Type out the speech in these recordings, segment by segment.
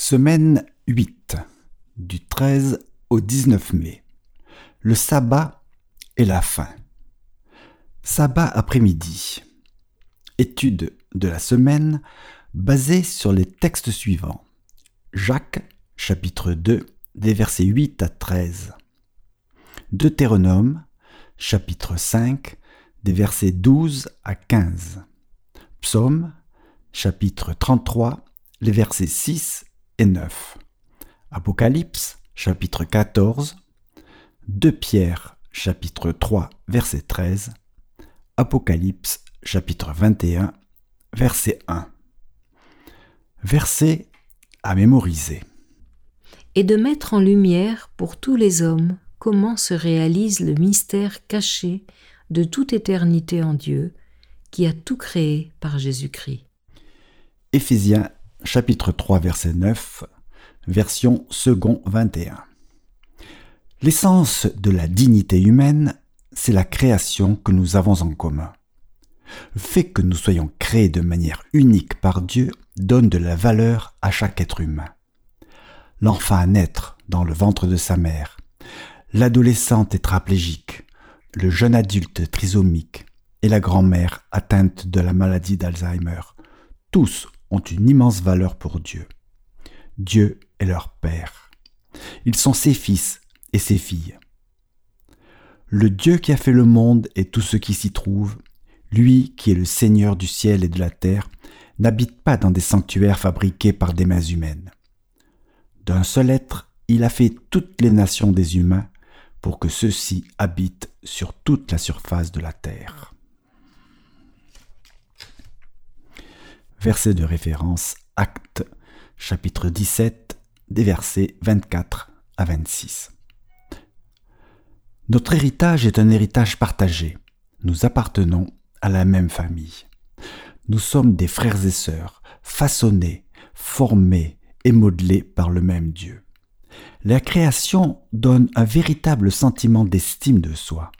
Semaine 8, du 13 au 19 mai. Le sabbat et la fin. Sabbat après-midi. Étude de la semaine basée sur les textes suivants. Jacques, chapitre 2, des versets 8 à 13. Deutéronome, chapitre 5, des versets 12 à 15. Psaume, chapitre 33, les versets 6 et 9. Apocalypse, chapitre 14. 2 Pierre, chapitre 3, verset 13. Apocalypse, chapitre 21, verset 1. Verset à mémoriser. Et de mettre en lumière pour tous les hommes comment se réalise le mystère caché de toute éternité en Dieu, qui a tout créé par Jésus-Christ. Éphésiens chapitre 3 verset 9, version second 21. L'essence de la dignité humaine, c'est la création que nous avons en commun. Le fait que nous soyons créés de manière unique par Dieu donne de la valeur à chaque être humain. L'enfant à naître dans le ventre de sa mère, l'adolescent tétraplégique, le jeune adulte trisomique et la grand-mère atteinte de la maladie d'Alzheimer, tous ont une immense valeur pour Dieu. Dieu est leur Père. Ils sont ses fils et ses filles. Le Dieu qui a fait le monde et tout ce qui s'y trouve, lui qui est le Seigneur du ciel et de la terre, n'habite pas dans des sanctuaires fabriqués par des mains humaines. D'un seul être, il a fait toutes les nations des humains pour que ceux-ci habitent sur toute la surface de la terre. Verset de référence Acte chapitre 17 des versets 24 à 26. Notre héritage est un héritage partagé. Nous appartenons à la même famille. Nous sommes des frères et sœurs, façonnés, formés et modelés par le même Dieu. La création donne un véritable sentiment d'estime de soi.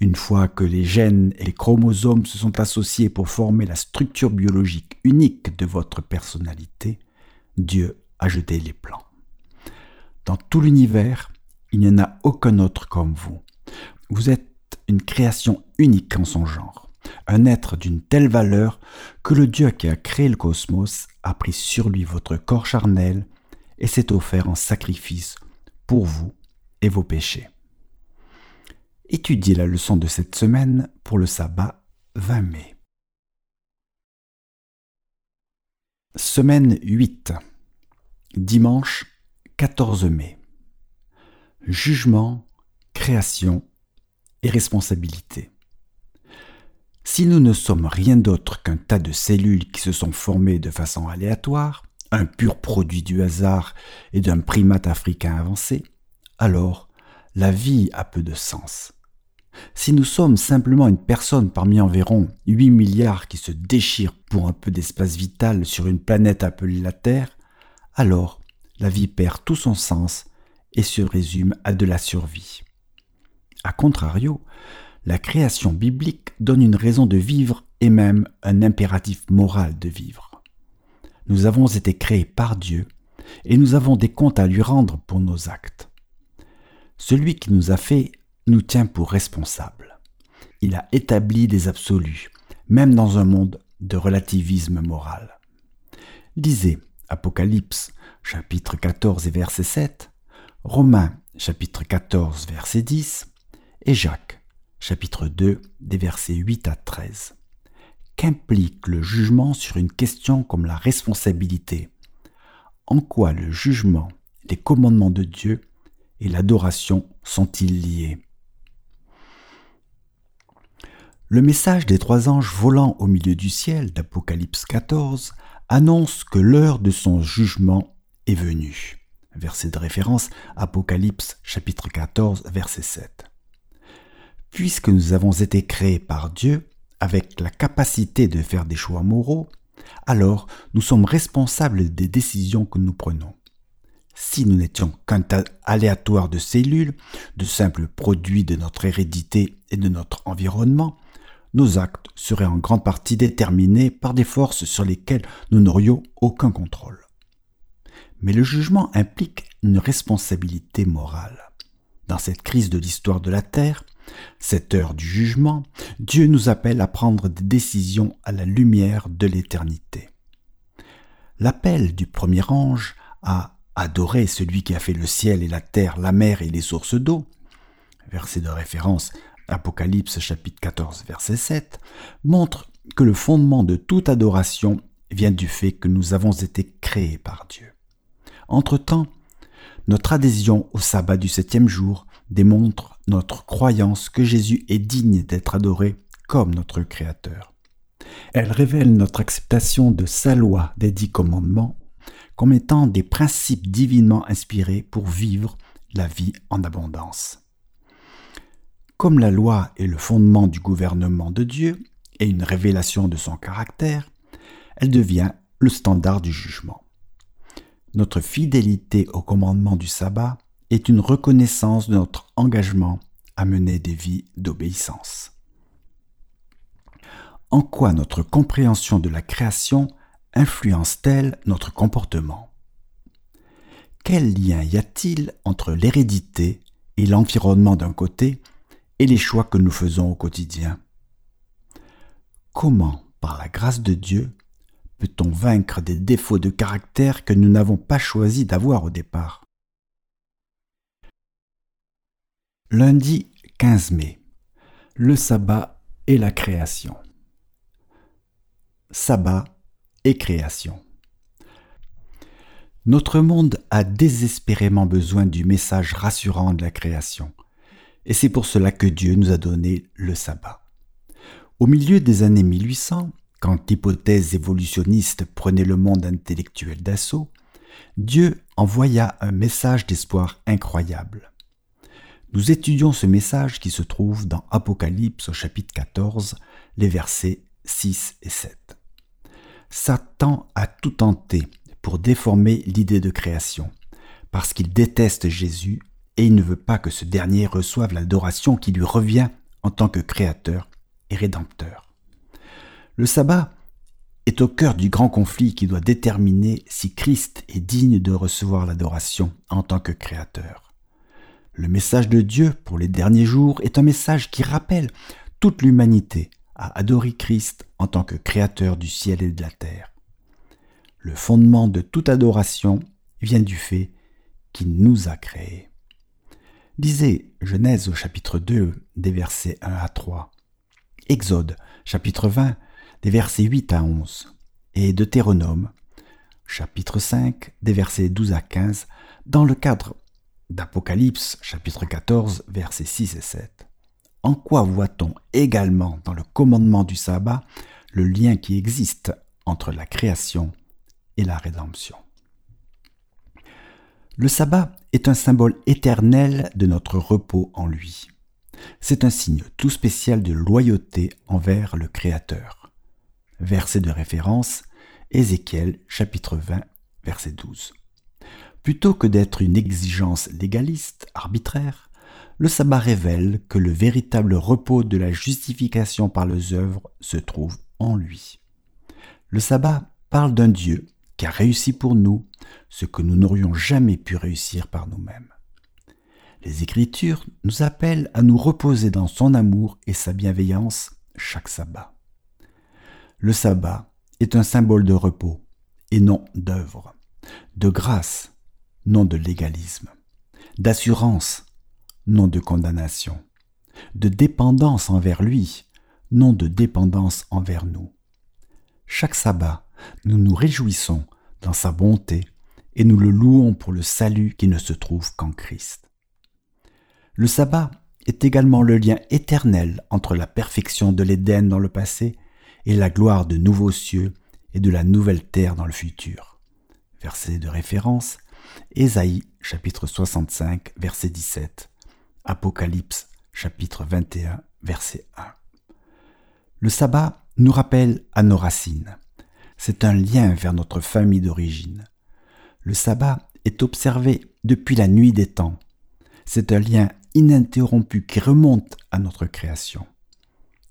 Une fois que les gènes et les chromosomes se sont associés pour former la structure biologique unique de votre personnalité, Dieu a jeté les plans. Dans tout l'univers, il n'y en a aucun autre comme vous. Vous êtes une création unique en son genre, un être d'une telle valeur que le Dieu qui a créé le cosmos a pris sur lui votre corps charnel et s'est offert en sacrifice pour vous et vos péchés. Étudiez la leçon de cette semaine pour le sabbat 20 mai. Semaine 8. Dimanche 14 mai. Jugement, création et responsabilité. Si nous ne sommes rien d'autre qu'un tas de cellules qui se sont formées de façon aléatoire, un pur produit du hasard et d'un primate africain avancé, alors la vie a peu de sens. Si nous sommes simplement une personne parmi environ 8 milliards qui se déchirent pour un peu d'espace vital sur une planète appelée la Terre, alors la vie perd tout son sens et se résume à de la survie. A contrario, la création biblique donne une raison de vivre et même un impératif moral de vivre. Nous avons été créés par Dieu et nous avons des comptes à lui rendre pour nos actes. Celui qui nous a fait nous tient pour responsables. Il a établi des absolus, même dans un monde de relativisme moral. Lisez Apocalypse chapitre 14 et verset 7, Romains chapitre 14 verset 10 et Jacques chapitre 2 des versets 8 à 13. Qu'implique le jugement sur une question comme la responsabilité? En quoi le jugement, les commandements de Dieu et l'adoration sont-ils liés? Le message des trois anges volant au milieu du ciel d'Apocalypse 14 annonce que l'heure de son jugement est venue. Verset de référence Apocalypse chapitre 14 verset 7. Puisque nous avons été créés par Dieu avec la capacité de faire des choix moraux, alors nous sommes responsables des décisions que nous prenons. Si nous n'étions qu'un tas aléatoire de cellules, de simples produits de notre hérédité et de notre environnement, nos actes seraient en grande partie déterminés par des forces sur lesquelles nous n'aurions aucun contrôle. Mais le jugement implique une responsabilité morale. Dans cette crise de l'histoire de la Terre, cette heure du jugement, Dieu nous appelle à prendre des décisions à la lumière de l'éternité. L'appel du premier ange à adorer celui qui a fait le ciel et la terre, la mer et les sources d'eau, verset de référence Apocalypse chapitre 14 verset 7, montre que le fondement de toute adoration vient du fait que nous avons été créés par Dieu. Entre-temps, notre adhésion au sabbat du septième jour démontre notre croyance que Jésus est digne d'être adoré comme notre Créateur. Elle révèle notre acceptation de sa loi des dix commandements comme étant des principes divinement inspirés pour vivre la vie en abondance. Comme la loi est le fondement du gouvernement de Dieu et une révélation de son caractère, elle devient le standard du jugement. Notre fidélité au commandement du sabbat est une reconnaissance de notre engagement à mener des vies d'obéissance. En quoi notre compréhension de la création influence-t-elle notre comportement? Quel lien y a-t-il entre l'hérédité et l'environnement d'un côté et les choix que nous faisons au quotidien Comment, par la grâce de Dieu, peut-on vaincre des défauts de caractère que nous n'avons pas choisi d'avoir au départ? Lundi 15 mai. Le sabbat et la création. Sabbat et création. Notre monde a désespérément besoin du message rassurant de la création, et c'est pour cela que Dieu nous a donné le sabbat. Au milieu des années 1800, quand l'hypothèse évolutionniste prenait le monde intellectuel d'assaut, Dieu envoya un message d'espoir incroyable. Nous étudions ce message qui se trouve dans Apocalypse au chapitre 14, les versets 6 et 7. Satan a tout tenté pour déformer l'idée de création, parce qu'il déteste Jésus et il ne veut pas que ce dernier reçoive l'adoration qui lui revient en tant que créateur et rédempteur. Le sabbat est au cœur du grand conflit qui doit déterminer si Christ est digne de recevoir l'adoration en tant que créateur. Le message de Dieu pour les derniers jours est un message qui rappelle toute l'humanité à adorer Christ en tant que créateur du ciel et de la terre. Le fondement de toute adoration vient du fait qu'il nous a créés. Lisez Genèse au chapitre 2 des versets 1 à 3, Exode chapitre 20 des versets 8 à 11, et Deutéronome, chapitre 5, des versets 12 à 15, dans le cadre d'Apocalypse, chapitre 14, versets 6 et 7. En quoi voit-on également dans le commandement du sabbat le lien qui existe entre la création et la rédemption? Le sabbat est un symbole éternel de notre repos en lui. C'est un signe tout spécial de loyauté envers le Créateur. Verset de référence, Ézéchiel chapitre 20, verset 12. Plutôt que d'être une exigence légaliste, arbitraire, le sabbat révèle que le véritable repos de la justification par les œuvres se trouve en lui. Le sabbat parle d'un Dieu qui a réussi pour nous ce que nous n'aurions jamais pu réussir par nous-mêmes. Les Écritures nous appellent à nous reposer dans son amour et sa bienveillance chaque sabbat. Le sabbat est un symbole de repos et non d'œuvre, de grâce, non de légalisme, d'assurance, non de condamnation, de dépendance envers lui, non de dépendance envers nous. Chaque sabbat, nous nous réjouissons dans sa bonté et nous le louons pour le salut qui ne se trouve qu'en Christ. Le sabbat est également le lien éternel entre la perfection de l'Éden dans le passé et la gloire de nouveaux cieux et de la nouvelle terre dans le futur. Verset de référence, Ésaïe chapitre 65 verset 17, Apocalypse chapitre 21 verset 1. Le sabbat nous rappelle à nos racines. C'est un lien vers notre famille d'origine. Le sabbat est observé depuis la nuit des temps. C'est un lien ininterrompu qui remonte à notre création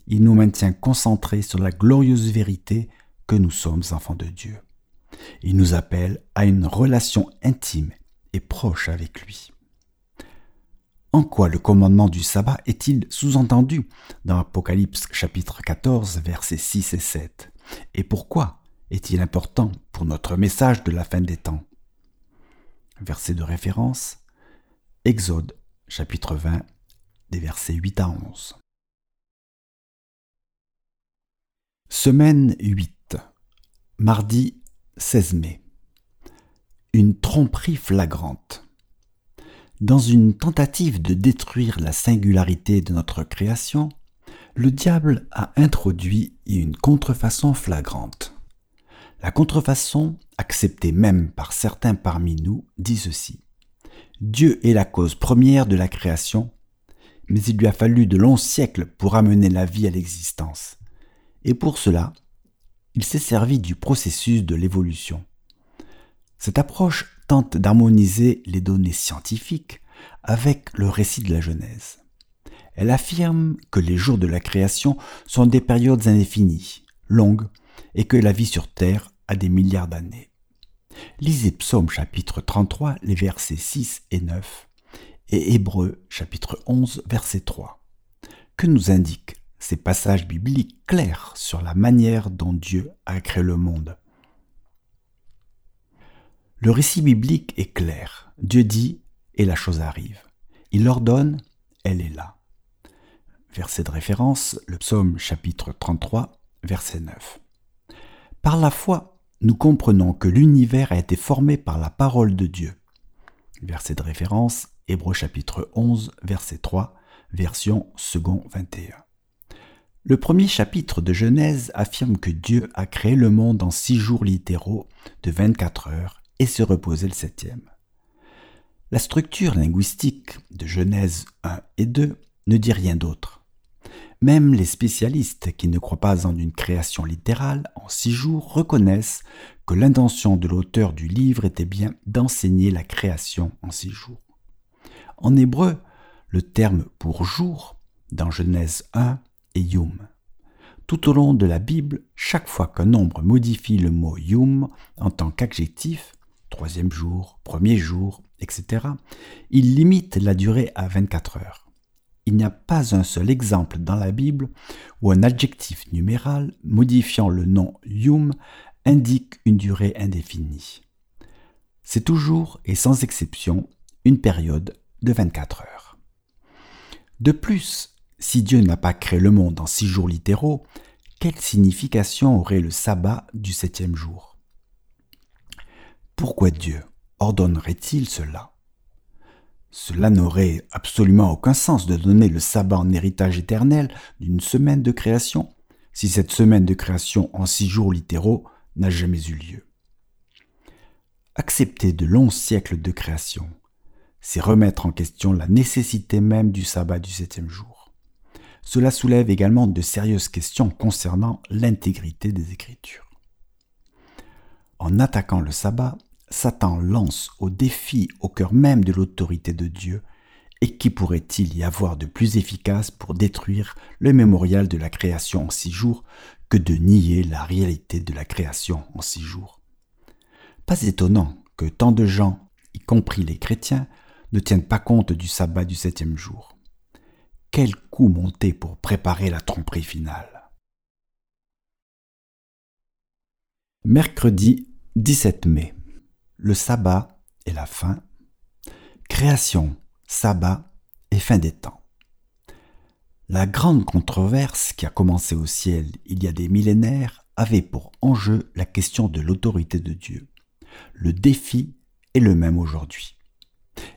il nous maintient concentrés sur la glorieuse vérité que nous sommes enfants de Dieu. Il nous appelle à une relation intime et proche avec lui. En quoi le commandement du sabbat est-il sous-entendu dans Apocalypse chapitre 14 versets 6 et 7 Et pourquoi est-il important pour notre message de la fin des temps? Verset de référence Exode chapitre 20 des versets 8 à 11. Semaine 8. Mardi 16 mai. Une tromperie flagrante. Dans une tentative de détruire la singularité de notre création, le diable a introduit une contrefaçon flagrante. La contrefaçon, acceptée même par certains parmi nous, dit ceci. Dieu est la cause première de la création, mais il lui a fallu de longs siècles pour amener la vie à l'existence. Et pour cela, il s'est servi du processus de l'évolution. Cette approche tente d'harmoniser les données scientifiques avec le récit de la Genèse. Elle affirme que les jours de la création sont des périodes indéfinies, longues, et que la vie sur Terre a des milliards d'années. Lisez Psaume chapitre 33, les versets 6 et 9, et Hébreu chapitre 11, verset 3. Que nous indiquent ces passages bibliques clairs sur la manière dont Dieu a créé le monde? Le récit biblique est clair. Dieu dit et la chose arrive. Il ordonne, elle est là. Verset de référence, le psaume chapitre 33, verset 9. Par la foi, nous comprenons que l'univers a été formé par la parole de Dieu. Verset de référence, Hébreu chapitre 11, verset 3, version second 21. Le premier chapitre de Genèse affirme que Dieu a créé le monde en six jours littéraux de 24 heures et se reposer le septième. La structure linguistique de Genèse 1 et 2 ne dit rien d'autre. Même les spécialistes qui ne croient pas en une création littérale en six jours reconnaissent que l'intention de l'auteur du livre était bien d'enseigner la création en six jours. En hébreu, le terme pour jour dans Genèse 1 est yum. Tout au long de la Bible, chaque fois qu'un nombre modifie le mot yum en tant qu'adjectif, troisième jour, premier jour, etc., il limite la durée à 24 heures. Il n'y a pas un seul exemple dans la Bible où un adjectif numéral modifiant le nom yum indique une durée indéfinie. C'est toujours et sans exception une période de 24 heures. De plus, si Dieu n'a pas créé le monde en six jours littéraux, quelle signification aurait le sabbat du septième jour? Pourquoi Dieu ordonnerait-il cela? Cela n'aurait absolument aucun sens de donner le sabbat en héritage éternel d'une semaine de création, si cette semaine de création en six jours littéraux n'a jamais eu lieu. Accepter de longs siècles de création, c'est remettre en question la nécessité même du sabbat du septième jour. Cela soulève également de sérieuses questions concernant l'intégrité des Écritures. En attaquant le sabbat, Satan lance au défi au cœur même de l'autorité de Dieu, et qui pourrait-il y avoir de plus efficace pour détruire le mémorial de la création en six jours que de nier la réalité de la création en six jours? Pas étonnant que tant de gens, y compris les chrétiens, ne tiennent pas compte du sabbat du septième jour. Quel coup monter pour préparer la tromperie finale? Mercredi 17 mai le sabbat et la fin, création, sabbat et fin des temps. La grande controverse qui a commencé au ciel il y a des millénaires avait pour enjeu la question de l'autorité de Dieu. Le défi est le même aujourd'hui.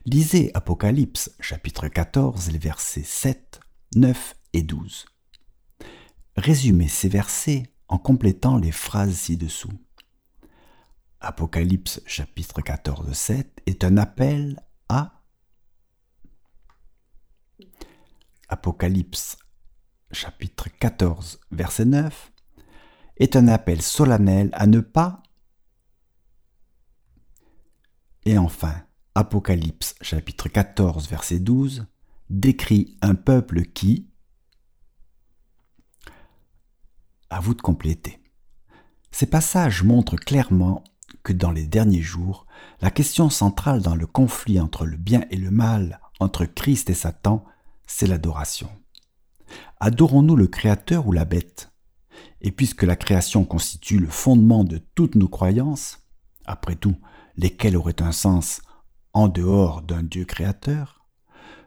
Lisez Apocalypse chapitre 14, les versets 7, 9 et 12. Résumez ces versets en complétant les phrases ci-dessous. Apocalypse chapitre 14, 7 est un appel à Apocalypse chapitre 14, verset 9 est un appel solennel à ne pas et enfin Apocalypse chapitre 14, verset 12 décrit un peuple qui à vous de compléter. Ces passages montrent clairement que dans les derniers jours, la question centrale dans le conflit entre le bien et le mal, entre Christ et Satan, c'est l'adoration. Adorons-nous le Créateur ou la bête? Et puisque la création constitue le fondement de toutes nos croyances, après tout, lesquelles auraient un sens en dehors d'un Dieu créateur,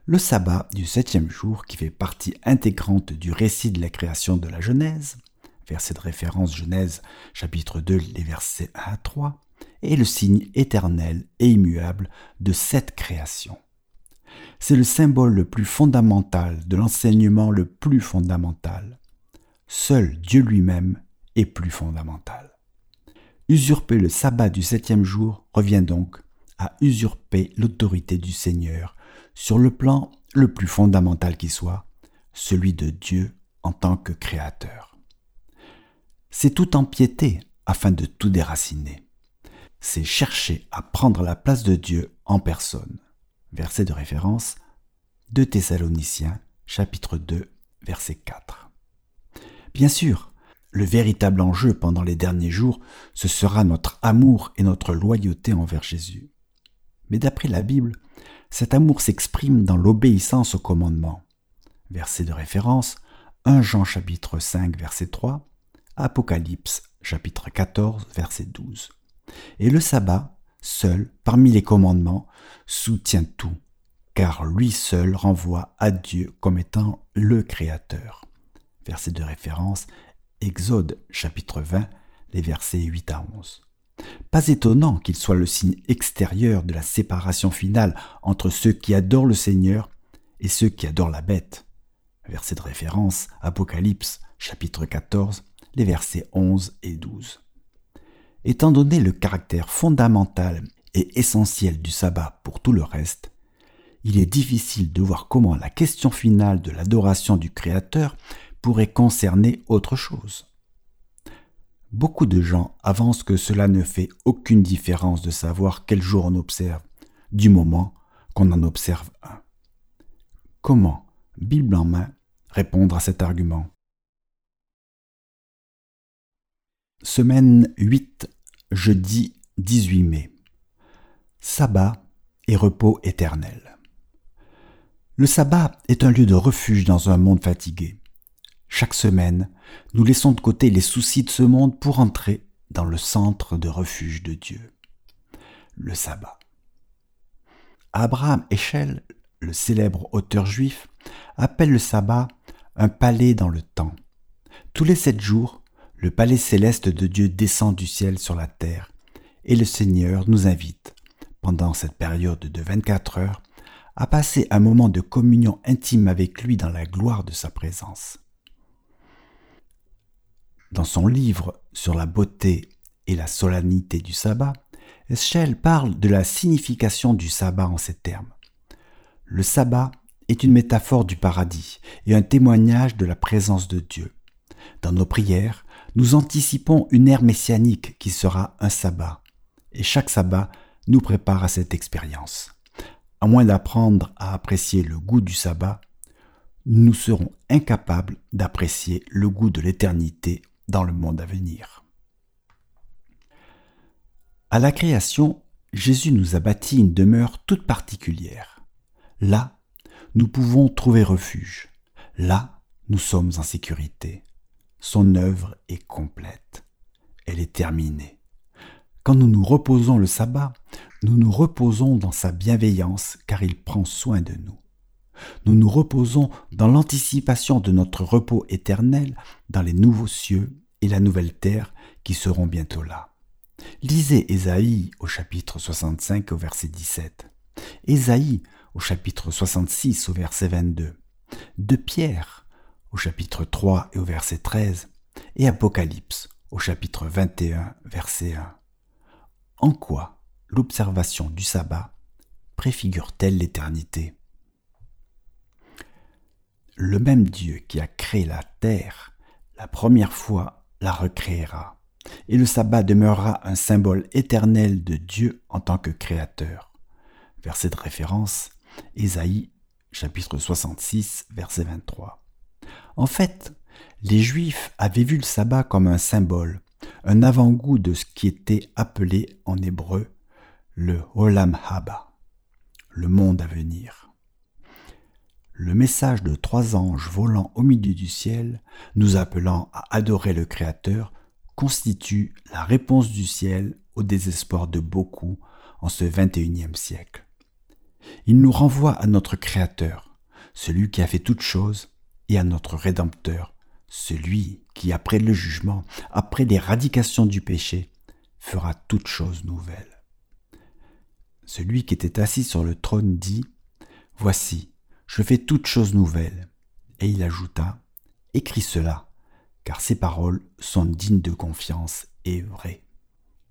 le sabbat du septième jour, qui fait partie intégrante du récit de la création de la Genèse, verset de référence Genèse chapitre 2, les versets 1 à 3, est le signe éternel et immuable de cette création. C'est le symbole le plus fondamental de l'enseignement le plus fondamental. Seul Dieu lui-même est plus fondamental. Usurper le sabbat du septième jour revient donc à usurper l'autorité du Seigneur sur le plan le plus fondamental qui soit, celui de Dieu en tant que créateur. C'est tout empiéter afin de tout déraciner. C'est chercher à prendre la place de Dieu en personne. Verset de référence de Thessaloniciens chapitre 2 verset 4. Bien sûr, le véritable enjeu pendant les derniers jours, ce sera notre amour et notre loyauté envers Jésus. Mais d'après la Bible, cet amour s'exprime dans l'obéissance au commandement. Verset de référence 1 Jean chapitre 5 verset 3, Apocalypse chapitre 14 verset 12. Et le sabbat, seul parmi les commandements, soutient tout, car lui seul renvoie à Dieu comme étant le Créateur. Verset de référence Exode chapitre 20, les versets 8 à 11. Pas étonnant qu'il soit le signe extérieur de la séparation finale entre ceux qui adorent le Seigneur et ceux qui adorent la bête. Verset de référence, Apocalypse chapitre 14, les versets 11 et 12. Étant donné le caractère fondamental et essentiel du sabbat pour tout le reste, il est difficile de voir comment la question finale de l'adoration du Créateur pourrait concerner autre chose. Beaucoup de gens avancent que cela ne fait aucune différence de savoir quel jour on observe, du moment qu'on en observe un. Comment, Bible en main, répondre à cet argument? Semaine 8, jeudi 18 mai. Sabbat et repos éternel. Le sabbat est un lieu de refuge dans un monde fatigué. Chaque semaine, nous laissons de côté les soucis de ce monde pour entrer dans le centre de refuge de Dieu, le sabbat. Abraham Echel, le célèbre auteur juif, appelle le sabbat un palais dans le temps. Tous les sept jours, le palais céleste de Dieu descend du ciel sur la terre, et le Seigneur nous invite, pendant cette période de 24 heures, à passer un moment de communion intime avec lui dans la gloire de sa présence. Dans son livre sur la beauté et la solennité du sabbat, Eschel parle de la signification du sabbat en ces termes. Le sabbat est une métaphore du paradis et un témoignage de la présence de Dieu. Dans nos prières, nous anticipons une ère messianique qui sera un sabbat, et chaque sabbat nous prépare à cette expérience. À moins d'apprendre à apprécier le goût du sabbat, nous serons incapables d'apprécier le goût de l'éternité dans le monde à venir. À la création, Jésus nous a bâti une demeure toute particulière. Là, nous pouvons trouver refuge. Là, nous sommes en sécurité. Son œuvre est complète. Elle est terminée. Quand nous nous reposons le sabbat, nous nous reposons dans sa bienveillance car il prend soin de nous. Nous nous reposons dans l'anticipation de notre repos éternel dans les nouveaux cieux et la nouvelle terre qui seront bientôt là. Lisez Ésaïe au chapitre 65 au verset 17. Ésaïe au chapitre 66 au verset 22. De Pierre au chapitre 3 et au verset 13. Et Apocalypse au chapitre 21 verset 1. En quoi l'observation du sabbat préfigure-t-elle l'éternité? Le même Dieu qui a créé la terre la première fois la recréera, et le sabbat demeurera un symbole éternel de Dieu en tant que créateur. Verset de référence, Ésaïe chapitre 66, verset 23. En fait, les Juifs avaient vu le sabbat comme un symbole, un avant-goût de ce qui était appelé en hébreu le Olam Haba, le monde à venir. Le message de trois anges volant au milieu du ciel, nous appelant à adorer le Créateur, constitue la réponse du ciel au désespoir de beaucoup en ce XXIe siècle. Il nous renvoie à notre Créateur, celui qui a fait toutes choses, et à notre Rédempteur, celui qui, après le jugement, après l'éradication du péché, fera toutes choses nouvelles. Celui qui était assis sur le trône dit, Voici, je fais toutes choses nouvelles. Et il ajouta, Écris cela, car ces paroles sont dignes de confiance et vraies.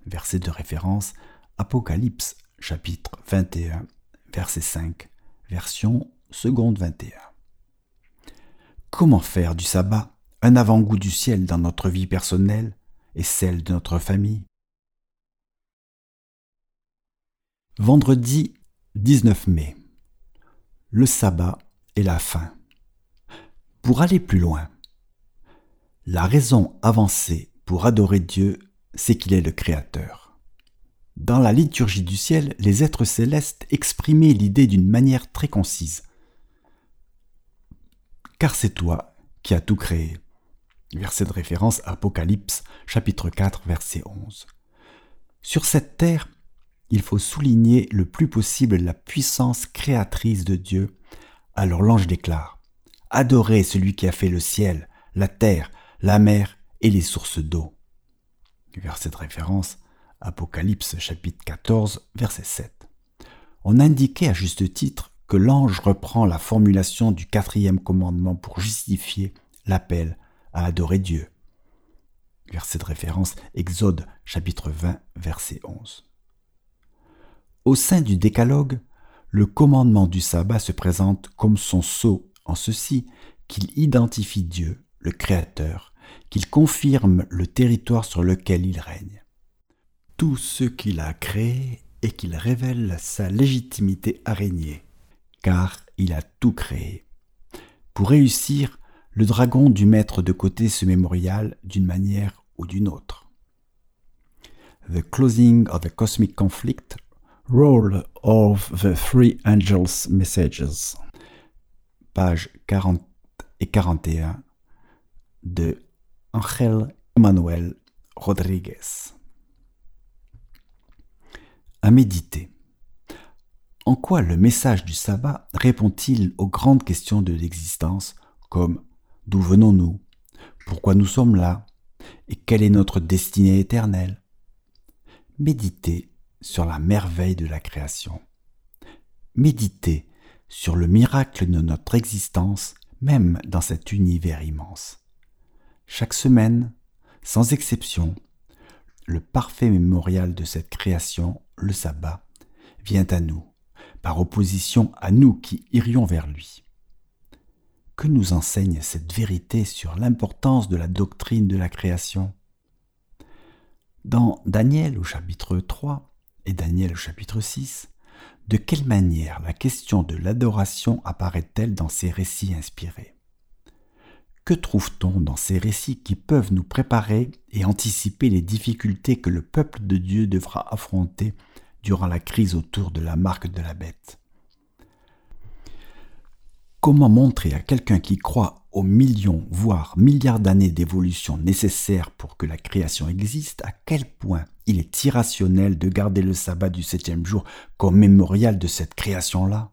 Verset de référence, Apocalypse chapitre 21, verset 5, version seconde 21. Comment faire du sabbat un avant-goût du ciel dans notre vie personnelle et celle de notre famille? Vendredi 19 mai. Le sabbat et la fin. Pour aller plus loin, la raison avancée pour adorer Dieu, c'est qu'il est le Créateur. Dans la liturgie du ciel, les êtres célestes exprimaient l'idée d'une manière très concise. Car c'est toi qui as tout créé. Verset de référence Apocalypse chapitre 4 verset 11. Sur cette terre, il faut souligner le plus possible la puissance créatrice de Dieu. Alors l'ange déclare Adorez celui qui a fait le ciel, la terre, la mer et les sources d'eau. Verset de référence Apocalypse chapitre 14 verset 7. On indiquait à juste titre l'ange reprend la formulation du quatrième commandement pour justifier l'appel à adorer Dieu. Verset de référence Exode chapitre 20 verset 11. Au sein du décalogue, le commandement du sabbat se présente comme son sceau en ceci qu'il identifie Dieu, le Créateur, qu'il confirme le territoire sur lequel il règne. Tout ce qu'il a créé et qu'il révèle sa légitimité à car il a tout créé. Pour réussir, le dragon dut mettre de côté ce mémorial d'une manière ou d'une autre. The Closing of the Cosmic Conflict Role of the Three Angels Messages, page 40 et 41 de Angel Emmanuel Rodriguez. À méditer. En quoi le message du sabbat répond-il aux grandes questions de l'existence comme d'où venons-nous, pourquoi nous sommes là, et quelle est notre destinée éternelle? Méditer sur la merveille de la création. Méditer sur le miracle de notre existence, même dans cet univers immense. Chaque semaine, sans exception, le parfait mémorial de cette création, le sabbat, vient à nous, par opposition à nous qui irions vers lui. Que nous enseigne cette vérité sur l'importance de la doctrine de la création? Dans Daniel au chapitre 3, et Daniel au chapitre 6, de quelle manière la question de l'adoration apparaît-elle dans ces récits inspirés? Que trouve-t-on dans ces récits qui peuvent nous préparer et anticiper les difficultés que le peuple de Dieu devra affronter durant la crise autour de la marque de la bête. Comment montrer à quelqu'un qui croit aux millions, voire milliards d'années d'évolution nécessaires pour que la création existe, à quel point il est irrationnel de garder le sabbat du septième jour comme mémorial de cette création-là?